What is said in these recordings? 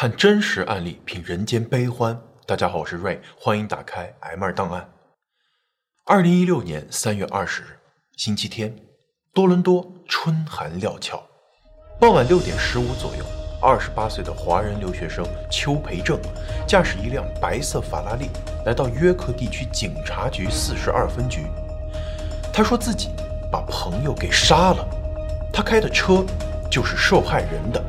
看真实案例，品人间悲欢。大家好，我是瑞，欢迎打开 M 二档案。二零一六年三月二十日，星期天，多伦多春寒料峭，傍晚六点十五左右，二十八岁的华人留学生邱培正驾驶一辆白色法拉利来到约克地区警察局四十二分局。他说自己把朋友给杀了，他开的车就是受害人的。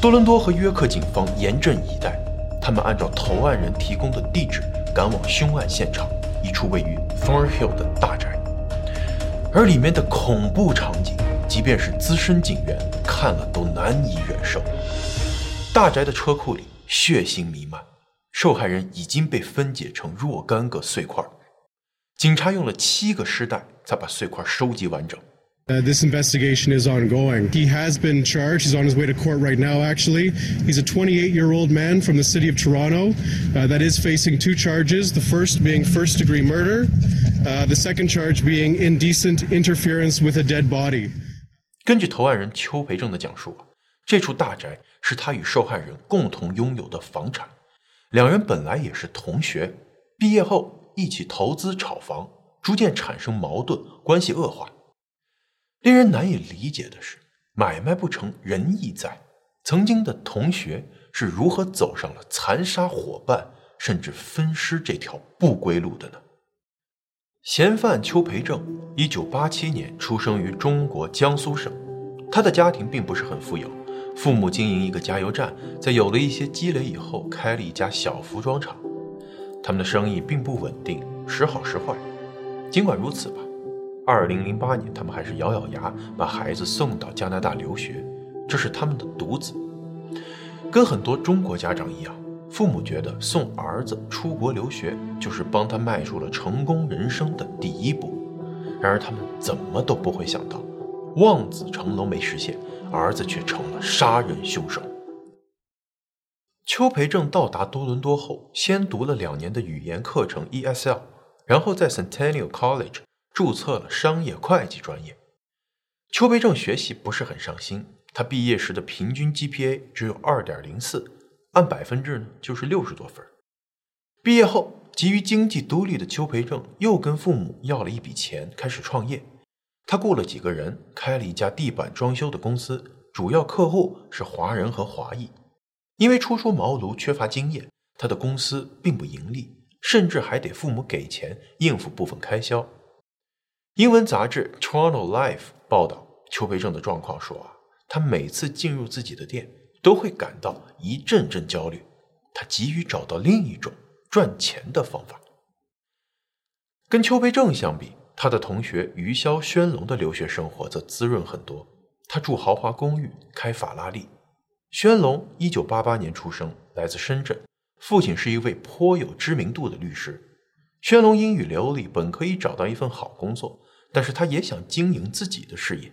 多伦多和约克警方严阵以待，他们按照投案人提供的地址赶往凶案现场，一处位于 Thornhill 的大宅。而里面的恐怖场景，即便是资深警员看了都难以忍受。大宅的车库里血腥弥漫，受害人已经被分解成若干个碎块。警察用了七个尸袋才把碎块收集完整。Uh, this investigation is ongoing. He has been charged. He's on his way to court right now, actually. He's a 28 year old man from the city of Toronto uh, that is facing two charges the first being first degree murder, uh, the second charge being indecent interference with a dead body. 根据投案人邱培正的讲述，这处大宅是他与受害人共同拥有的房产。两人本来也是同学，毕业后一起投资炒房，逐渐产生矛盾，关系恶化。 令人难以理解的是，买卖不成仁义在。曾经的同学是如何走上了残杀伙伴甚至分尸这条不归路的呢？嫌犯邱培正，一九八七年出生于中国江苏省，他的家庭并不是很富有，父母经营一个加油站，在有了一些积累以后，开了一家小服装厂，他们的生意并不稳定，时好时坏。尽管如此吧。二零零八年，他们还是咬咬牙把孩子送到加拿大留学，这是他们的独子。跟很多中国家长一样，父母觉得送儿子出国留学就是帮他迈出了成功人生的第一步。然而，他们怎么都不会想到，望子成龙没实现，儿子却成了杀人凶手。邱培正到达多伦多后，先读了两年的语言课程 ESL，然后在 Centennial College。注册了商业会计专业，邱培正学习不是很上心。他毕业时的平均 GPA 只有二点零四，按百分制呢就是六十多分。毕业后，急于经济独立的邱培正又跟父母要了一笔钱，开始创业。他雇了几个人，开了一家地板装修的公司，主要客户是华人和华裔。因为初出茅庐，缺乏经验，他的公司并不盈利，甚至还得父母给钱应付部分开销。英文杂志《Toronto Life》报道邱培正的状况说啊，他每次进入自己的店都会感到一阵阵焦虑，他急于找到另一种赚钱的方法。跟邱培正相比，他的同学余潇轩龙的留学生活则滋润很多。他住豪华公寓，开法拉利。轩龙一九八八年出生，来自深圳，父亲是一位颇有知名度的律师。轩龙英语流利，本可以找到一份好工作。但是他也想经营自己的事业。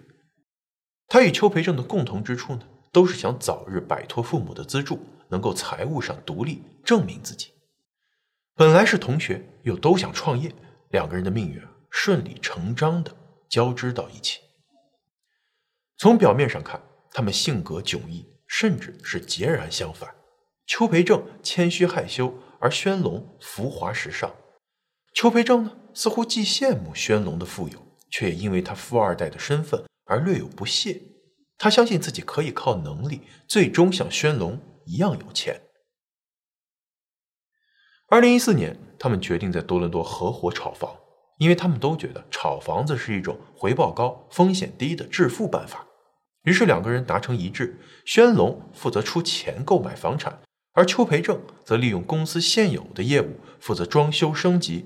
他与邱培正的共同之处呢，都是想早日摆脱父母的资助，能够财务上独立，证明自己。本来是同学，又都想创业，两个人的命运顺理成章的交织到一起。从表面上看，他们性格迥异，甚至是截然相反。邱培正谦虚害羞，而宣龙浮华时尚。邱培正呢，似乎既羡慕宣龙的富有。却因为他富二代的身份而略有不屑。他相信自己可以靠能力，最终像宣龙一样有钱。二零一四年，他们决定在多伦多合伙炒房，因为他们都觉得炒房子是一种回报高、风险低的致富办法。于是两个人达成一致：宣龙负责出钱购买房产，而邱培正则利用公司现有的业务负责装修升级。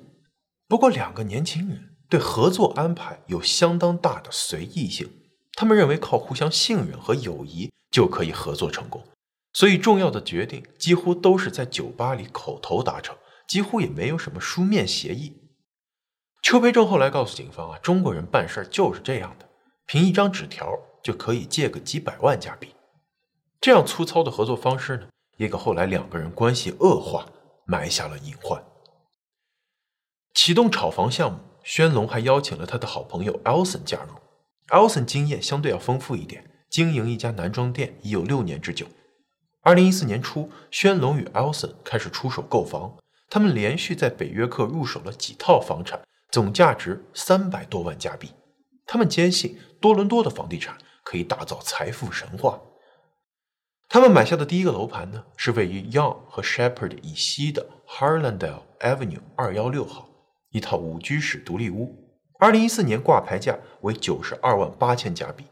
不过，两个年轻人。对合作安排有相当大的随意性，他们认为靠互相信任和友谊就可以合作成功，所以重要的决定几乎都是在酒吧里口头达成，几乎也没有什么书面协议。邱培正后来告诉警方啊，中国人办事就是这样的，凭一张纸条就可以借个几百万加币。这样粗糙的合作方式呢，也给后来两个人关系恶化埋下了隐患。启动炒房项目。宣龙还邀请了他的好朋友 Elson 加入。Elson 经验相对要丰富一点，经营一家男装店已有六年之久。二零一四年初，轩龙与 Elson 开始出手购房，他们连续在北约克入手了几套房产，总价值三百多万加币。他们坚信多伦多的房地产可以打造财富神话。他们买下的第一个楼盘呢，是位于 Young 和 Shepherd 以西的 Harlandale Avenue 二幺六号，一套五居室独立屋。二零一四年挂牌价为九十二万八千加币。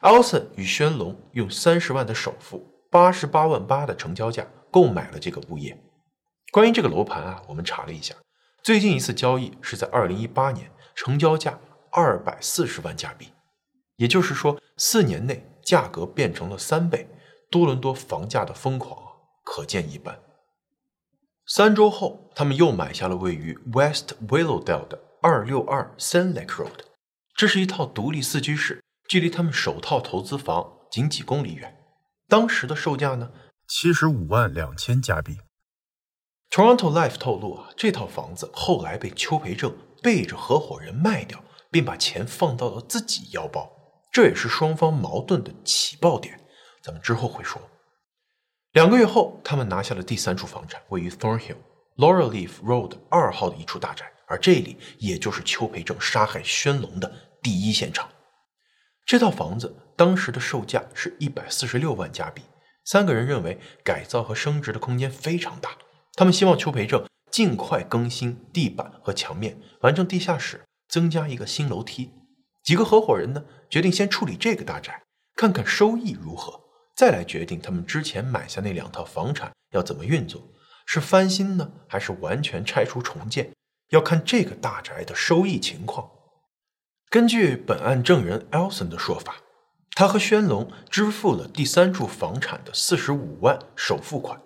Elson 与轩龙用三十万的首付。八十八万八的成交价购买了这个物业。关于这个楼盘啊，我们查了一下，最近一次交易是在二零一八年，成交价二百四十万加币。也就是说，四年内价格变成了三倍。多伦多房价的疯狂啊，可见一斑。三周后，他们又买下了位于 West Willowdale 的二六二 Sun Lake Road，这是一套独立四居室，距离他们首套投资房仅几公里远。当时的售价呢，七十五万两千加币。Toronto Life 透露啊，这套房子后来被邱培正背着合伙人卖掉，并把钱放到了自己腰包，这也是双方矛盾的起爆点。咱们之后会说。两个月后，他们拿下了第三处房产，位于 Thornhill Laurel Leaf Road 二号的一处大宅，而这里也就是邱培正杀害宣龙的第一现场。这套房子当时的售价是一百四十六万加币。三个人认为改造和升值的空间非常大，他们希望邱培正尽快更新地板和墙面，完成地下室，增加一个新楼梯。几个合伙人呢，决定先处理这个大宅，看看收益如何，再来决定他们之前买下那两套房产要怎么运作，是翻新呢，还是完全拆除重建，要看这个大宅的收益情况。根据本案证人 Elson 的说法，他和轩龙支付了第三处房产的四十五万首付款，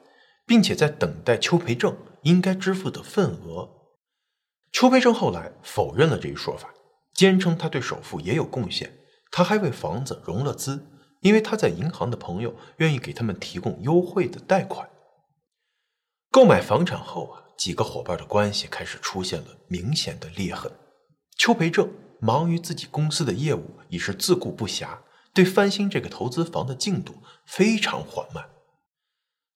并且在等待邱培正应该支付的份额。邱培正后来否认了这一说法，坚称他对首付也有贡献，他还为房子融了资，因为他在银行的朋友愿意给他们提供优惠的贷款。购买房产后啊，几个伙伴的关系开始出现了明显的裂痕。邱培正。忙于自己公司的业务，已是自顾不暇，对翻新这个投资房的进度非常缓慢，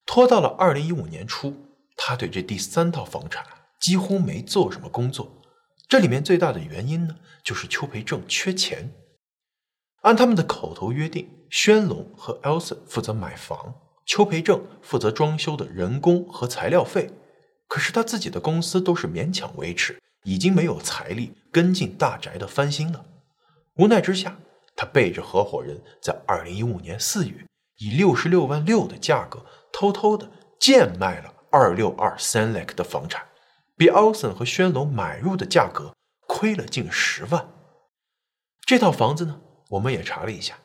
拖到了二零一五年初，他对这第三套房产几乎没做什么工作。这里面最大的原因呢，就是邱培正缺钱。按他们的口头约定，宣龙和 Elson 负责买房，邱培正负责装修的人工和材料费。可是他自己的公司都是勉强维持。已经没有财力跟进大宅的翻新了，无奈之下，他背着合伙人，在二零一五年四月，以六十六万六的价格，偷偷的贱卖了二六二 Sun Lake 的房产，比奥森和轩龙买入的价格亏了近十万。这套房子呢，我们也查了一下，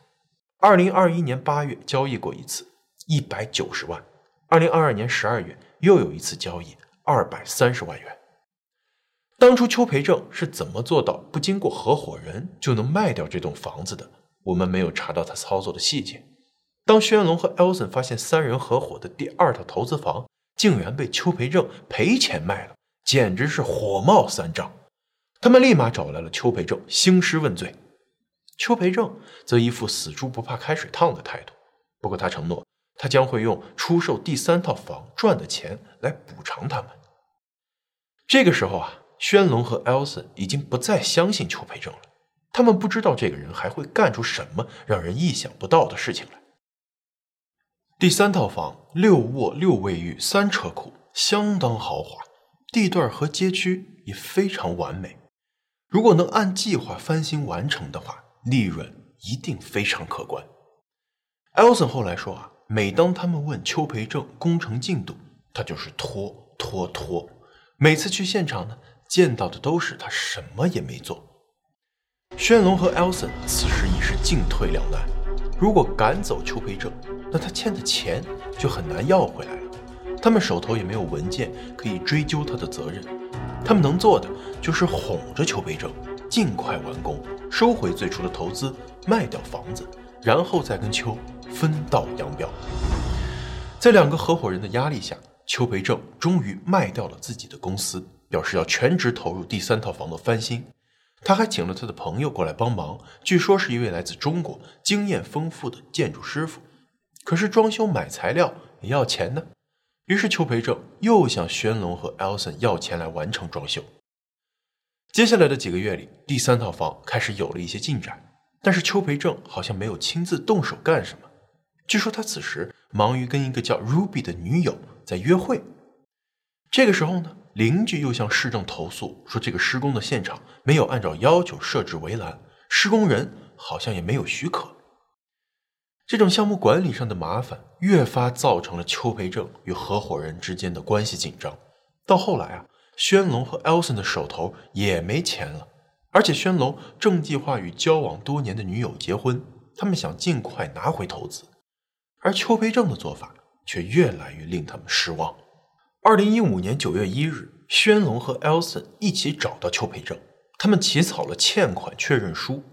二零二一年八月交易过一次，一百九十万；二零二二年十二月又有一次交易，二百三十万元。当初邱培正是怎么做到不经过合伙人就能卖掉这栋房子的？我们没有查到他操作的细节。当轩龙和 Elson 发现三人合伙的第二套投资房竟然被邱培正赔钱卖了，简直是火冒三丈。他们立马找来了邱培正兴师问罪。邱培正则一副死猪不怕开水烫的态度。不过他承诺，他将会用出售第三套房赚的钱来补偿他们。这个时候啊。轩龙和 Elson 已经不再相信邱培正了，他们不知道这个人还会干出什么让人意想不到的事情来。第三套房六卧六卫浴三车库，相当豪华，地段和街区也非常完美。如果能按计划翻新完成的话，利润一定非常可观。Elson 后来说啊，每当他们问邱培正工程进度，他就是拖拖拖，每次去现场呢。见到的都是他什么也没做。轩龙和 Elson 此时已是进退两难。如果赶走邱培正，那他欠的钱就很难要回来了。他们手头也没有文件可以追究他的责任。他们能做的就是哄着邱培正尽快完工，收回最初的投资，卖掉房子，然后再跟邱分道扬镳。在两个合伙人的压力下，邱培正终于卖掉了自己的公司。表示要全职投入第三套房的翻新，他还请了他的朋友过来帮忙，据说是一位来自中国、经验丰富的建筑师傅。可是装修买材料也要钱呢。于是邱培正又向轩龙和 Elson 要钱来完成装修。接下来的几个月里，第三套房开始有了一些进展，但是邱培正好像没有亲自动手干什么。据说他此时忙于跟一个叫 Ruby 的女友在约会。这个时候呢，邻居又向市政投诉说，这个施工的现场没有按照要求设置围栏，施工人好像也没有许可。这种项目管理上的麻烦，越发造成了邱培正与合伙人之间的关系紧张。到后来啊，宣龙和 Elson 的手头也没钱了，而且宣龙正计划与交往多年的女友结婚，他们想尽快拿回投资，而邱培正的做法却越来越令他们失望。二零一五年九月一日，宣龙和 Elson 一起找到邱培正，他们起草了欠款确认书，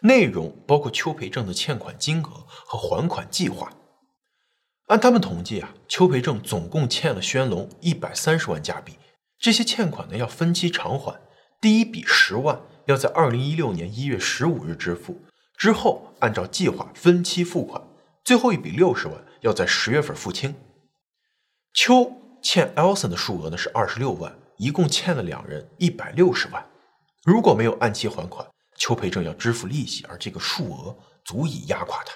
内容包括邱培正的欠款金额和还款计划。按他们统计啊，邱培正总共欠了宣龙一百三十万加币，这些欠款呢要分期偿还，第一笔十万要在二零一六年一月十五日支付，之后按照计划分期付款，最后一笔六十万要在十月份付清。邱。欠 Elson 的数额呢是二十六万，一共欠了两人一百六十万。如果没有按期还款，邱培正要支付利息，而这个数额足以压垮他。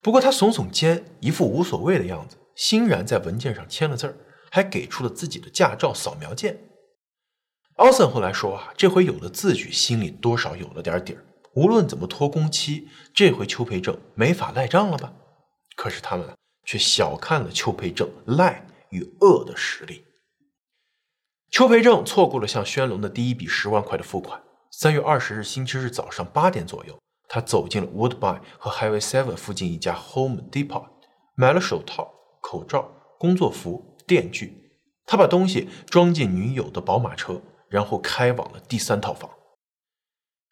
不过他耸耸肩，一副无所谓的样子，欣然在文件上签了字儿，还给出了自己的驾照扫描件。Elson 后来说啊，这回有了自举，心里多少有了点底儿。无论怎么拖工期，这回邱培正没法赖账了吧？可是他们却小看了邱培正赖。与恶的实力。邱培正错过了向宣龙的第一笔十万块的付款。三月二十日星期日早上八点左右，他走进了 Woodbine 和 Highway Seven 附近一家 Home Depot，买了手套、口罩、工作服、电锯。他把东西装进女友的宝马车，然后开往了第三套房。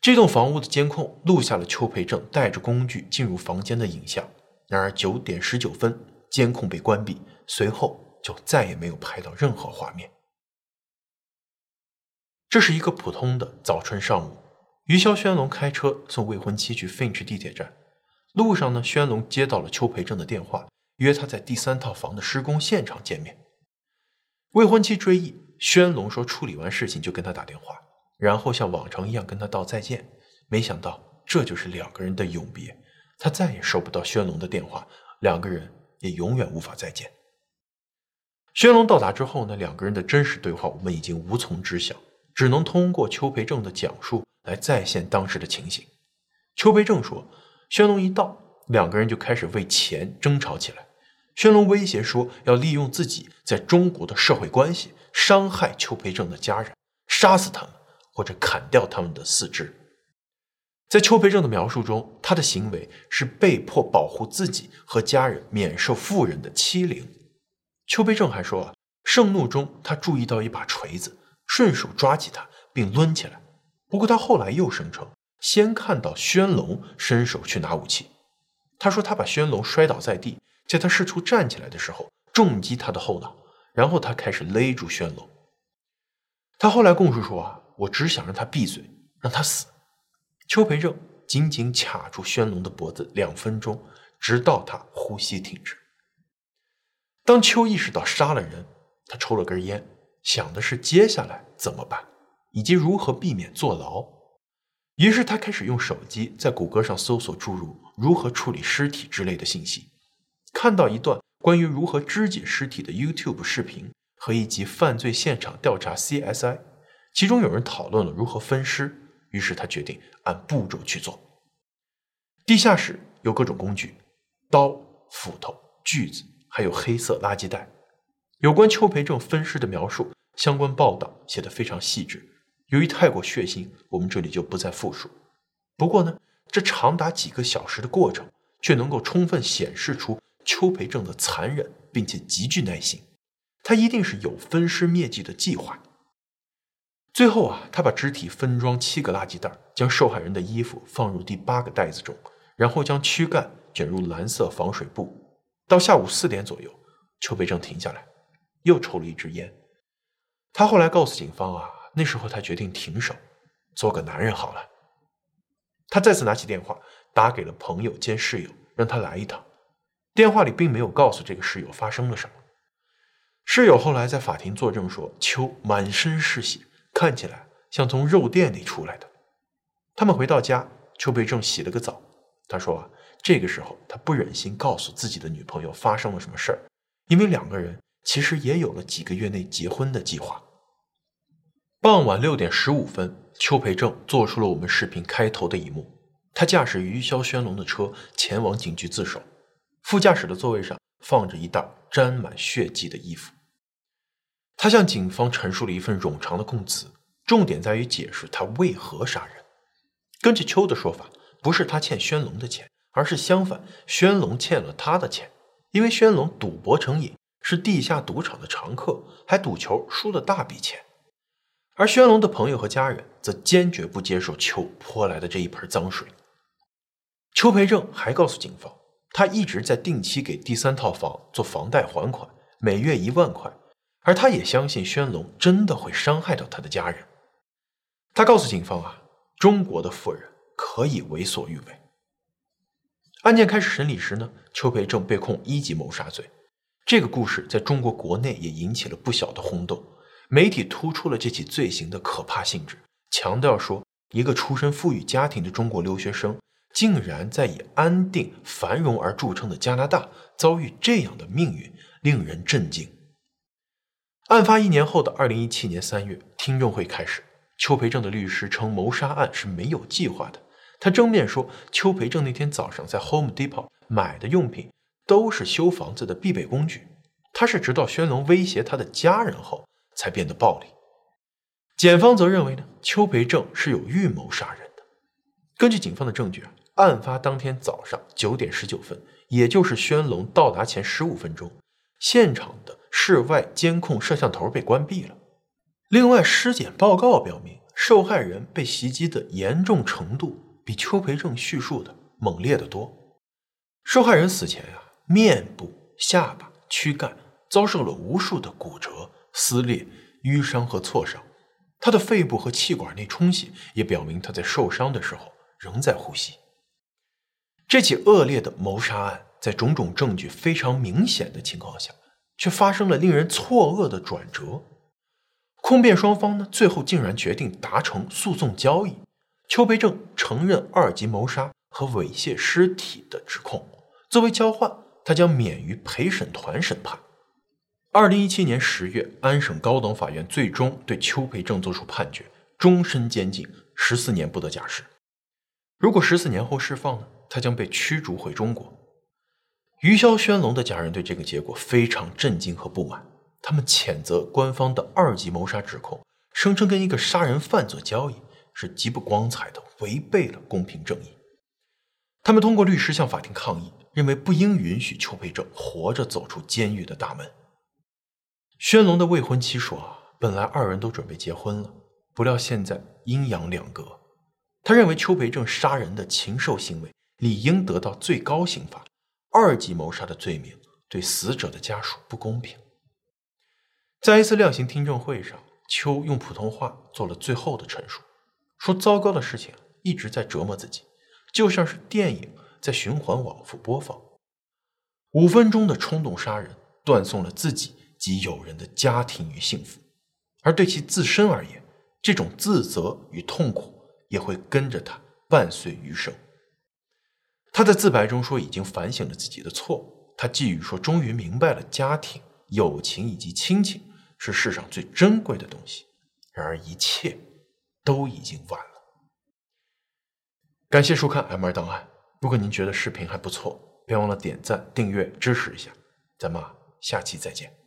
这栋房屋的监控录下了邱培正带着工具进入房间的影像。然而九点十九分，监控被关闭，随后。就再也没有拍到任何画面。这是一个普通的早春上午，余潇轩龙开车送未婚妻去 Finch 地铁站。路上呢，轩龙接到了邱培正的电话，约他在第三套房的施工现场见面。未婚妻追忆，轩龙说处理完事情就跟他打电话，然后像往常一样跟他道再见。没想到这就是两个人的永别，他再也收不到轩龙的电话，两个人也永远无法再见。轩龙到达之后呢，两个人的真实对话我们已经无从知晓，只能通过邱培正的讲述来再现当时的情形。邱培正说，轩龙一到，两个人就开始为钱争吵起来。轩龙威胁说要利用自己在中国的社会关系，伤害邱培正的家人，杀死他们或者砍掉他们的四肢。在邱培正的描述中，他的行为是被迫保护自己和家人免受富人的欺凌。邱培正还说啊，盛怒中他注意到一把锤子，顺手抓起它并抡起来。不过他后来又声称，先看到宣龙伸手去拿武器。他说他把宣龙摔倒在地，在他试图站起来的时候重击他的后脑，然后他开始勒住宣龙。他后来供述说啊，我只想让他闭嘴，让他死。邱培正紧紧卡住宣龙的脖子两分钟，直到他呼吸停止。当秋意识到杀了人，他抽了根烟，想的是接下来怎么办，以及如何避免坐牢。于是他开始用手机在谷歌上搜索诸如如何处理尸体之类的信息，看到一段关于如何肢解尸体的 YouTube 视频和一集犯罪现场调查 CSI，其中有人讨论了如何分尸。于是他决定按步骤去做。地下室有各种工具，刀、斧头、锯子。还有黑色垃圾袋，有关邱培正分尸的描述，相关报道写得非常细致。由于太过血腥，我们这里就不再复述。不过呢，这长达几个小时的过程，却能够充分显示出邱培正的残忍，并且极具耐心。他一定是有分尸灭迹的计划。最后啊，他把肢体分装七个垃圾袋，将受害人的衣服放入第八个袋子中，然后将躯干卷入蓝色防水布。到下午四点左右，邱培正停下来，又抽了一支烟。他后来告诉警方啊，那时候他决定停手，做个男人好了。他再次拿起电话，打给了朋友兼室友，让他来一趟。电话里并没有告诉这个室友发生了什么。室友后来在法庭作证说，邱满身是血，看起来像从肉店里出来的。他们回到家，邱培正洗了个澡。他说啊，这个时候他不忍心告诉自己的女朋友发生了什么事儿，因为两个人其实也有了几个月内结婚的计划。傍晚六点十五分，邱培正做出了我们视频开头的一幕。他驾驶于潇轩龙的车前往警局自首。副驾驶的座位上放着一袋沾满血迹的衣服。他向警方陈述了一份冗长的供词，重点在于解释他为何杀人。根据邱的说法，不是他欠轩龙的钱，而是相反，轩龙欠了他的钱。因为轩龙赌博成瘾，是地下赌场的常客，还赌球输了大笔钱。而轩龙的朋友和家人则坚决不接受邱泼来的这一盆脏水。邱培正还告诉警方，他一直在定期给第三套房做房贷还款，每月一万块，而他也相信轩龙真的会伤害到他的家人。他告诉警方啊，中国的富人可以为所欲为。案件开始审理时呢，邱培正被控一级谋杀罪。这个故事在中国国内也引起了不小的轰动。媒体突出了这起罪行的可怕性质，强调说，一个出身富裕家庭的中国留学生，竟然在以安定繁荣而著称的加拿大遭遇这样的命运，令人震惊。案发一年后的二零一七年三月，听证会开始，邱培正的律师称谋杀案是没有计划的。他正面说，邱培正那天早上在 Home Depot 买的用品都是修房子的必备工具，他是直到宣龙威胁他的家人后。才变得暴力。检方则认为呢，邱培正是有预谋杀人的。根据警方的证据啊，案发当天早上九点十九分，也就是宣龙到达前十五分钟，现场的室外监控摄像头被关闭了。另外，尸检报告表明，受害人被袭击的严重程度比邱培正叙述的猛烈得多。受害人死前啊，面部、下巴、躯干遭受了无数的骨折。撕裂、淤伤和挫伤，他的肺部和气管内充血也表明他在受伤的时候仍在呼吸。这起恶劣的谋杀案在种种证据非常明显的情况下，却发生了令人错愕的转折。控辩双方呢，最后竟然决定达成诉讼交易。邱培正承认二级谋杀和猥亵尸体的指控，作为交换，他将免于陪审团审判。二零一七年十月，安省高等法院最终对邱培正作出判决：终身监禁，十四年不得假释。如果十四年后释放呢？他将被驱逐回中国。余潇轩龙的家人对这个结果非常震惊和不满，他们谴责官方的二级谋杀指控，声称跟一个杀人犯做交易是极不光彩的，违背了公平正义。他们通过律师向法庭抗议，认为不应允许邱培正活着走出监狱的大门。宣龙的未婚妻说：“本来二人都准备结婚了，不料现在阴阳两隔。他认为邱培正杀人的禽兽行为理应得到最高刑罚，二级谋杀的罪名对死者的家属不公平。”在一次量刑听证会上，邱用普通话做了最后的陈述，说：“糟糕的事情一直在折磨自己，就像是电影在循环往复播放。五分钟的冲动杀人，断送了自己。”及友人的家庭与幸福，而对其自身而言，这种自责与痛苦也会跟着他伴随余生。他在自白中说，已经反省了自己的错误。他寄语说，终于明白了家庭、友情以及亲情是世上最珍贵的东西。然而，一切都已经晚了。感谢收看《M 二档案》。如果您觉得视频还不错，别忘了点赞、订阅支持一下。咱们下期再见。